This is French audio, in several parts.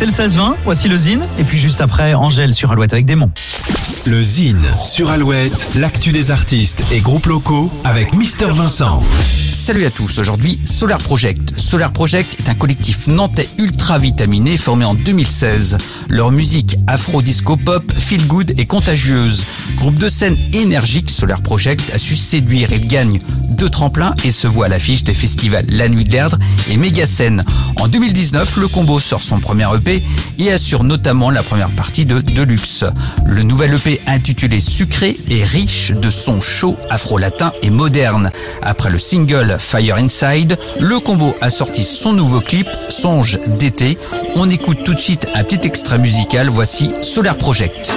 C'est le 16-20, voici le Zine, et puis juste après, Angèle sur Alouette avec Démon. Le Zine sur Alouette, l'actu des artistes et groupes locaux avec Mister Vincent. Salut à tous, aujourd'hui Solar Project. Solar Project est un collectif nantais ultra vitaminé formé en 2016. Leur musique afro-disco pop, feel good et contagieuse. Groupe de scène énergique, Solar Project a su séduire et gagne deux tremplins et se voit à l'affiche des festivals La Nuit de l'Erdre et Méga-Scène. En 2019, le combo sort son premier EP et assure notamment la première partie de Deluxe. Le nouvel EP intitulé Sucré est riche de sons chauds, afro-latins et modernes. Après le single Fire Inside, le combo a sorti son nouveau clip Songe d'été. On écoute tout de suite un petit extrait musical, voici Solar Project.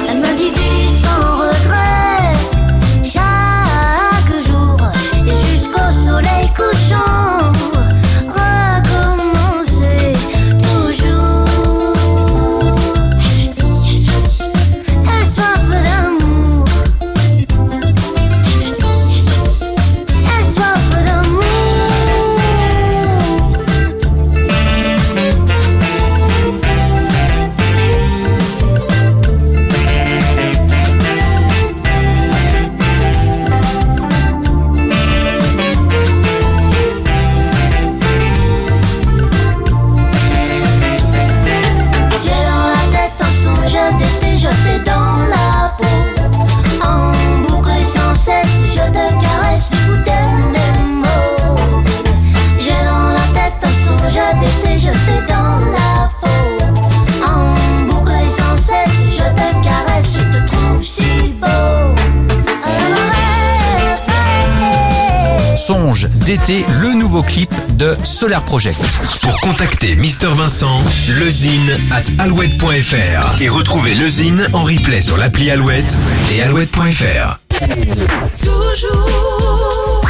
Songe d'été, le nouveau clip de Solar Project. Pour contacter Mister Vincent, lezine at alouette.fr et retrouver le Zine en replay sur l'appli Alouette et alouette.fr. toujours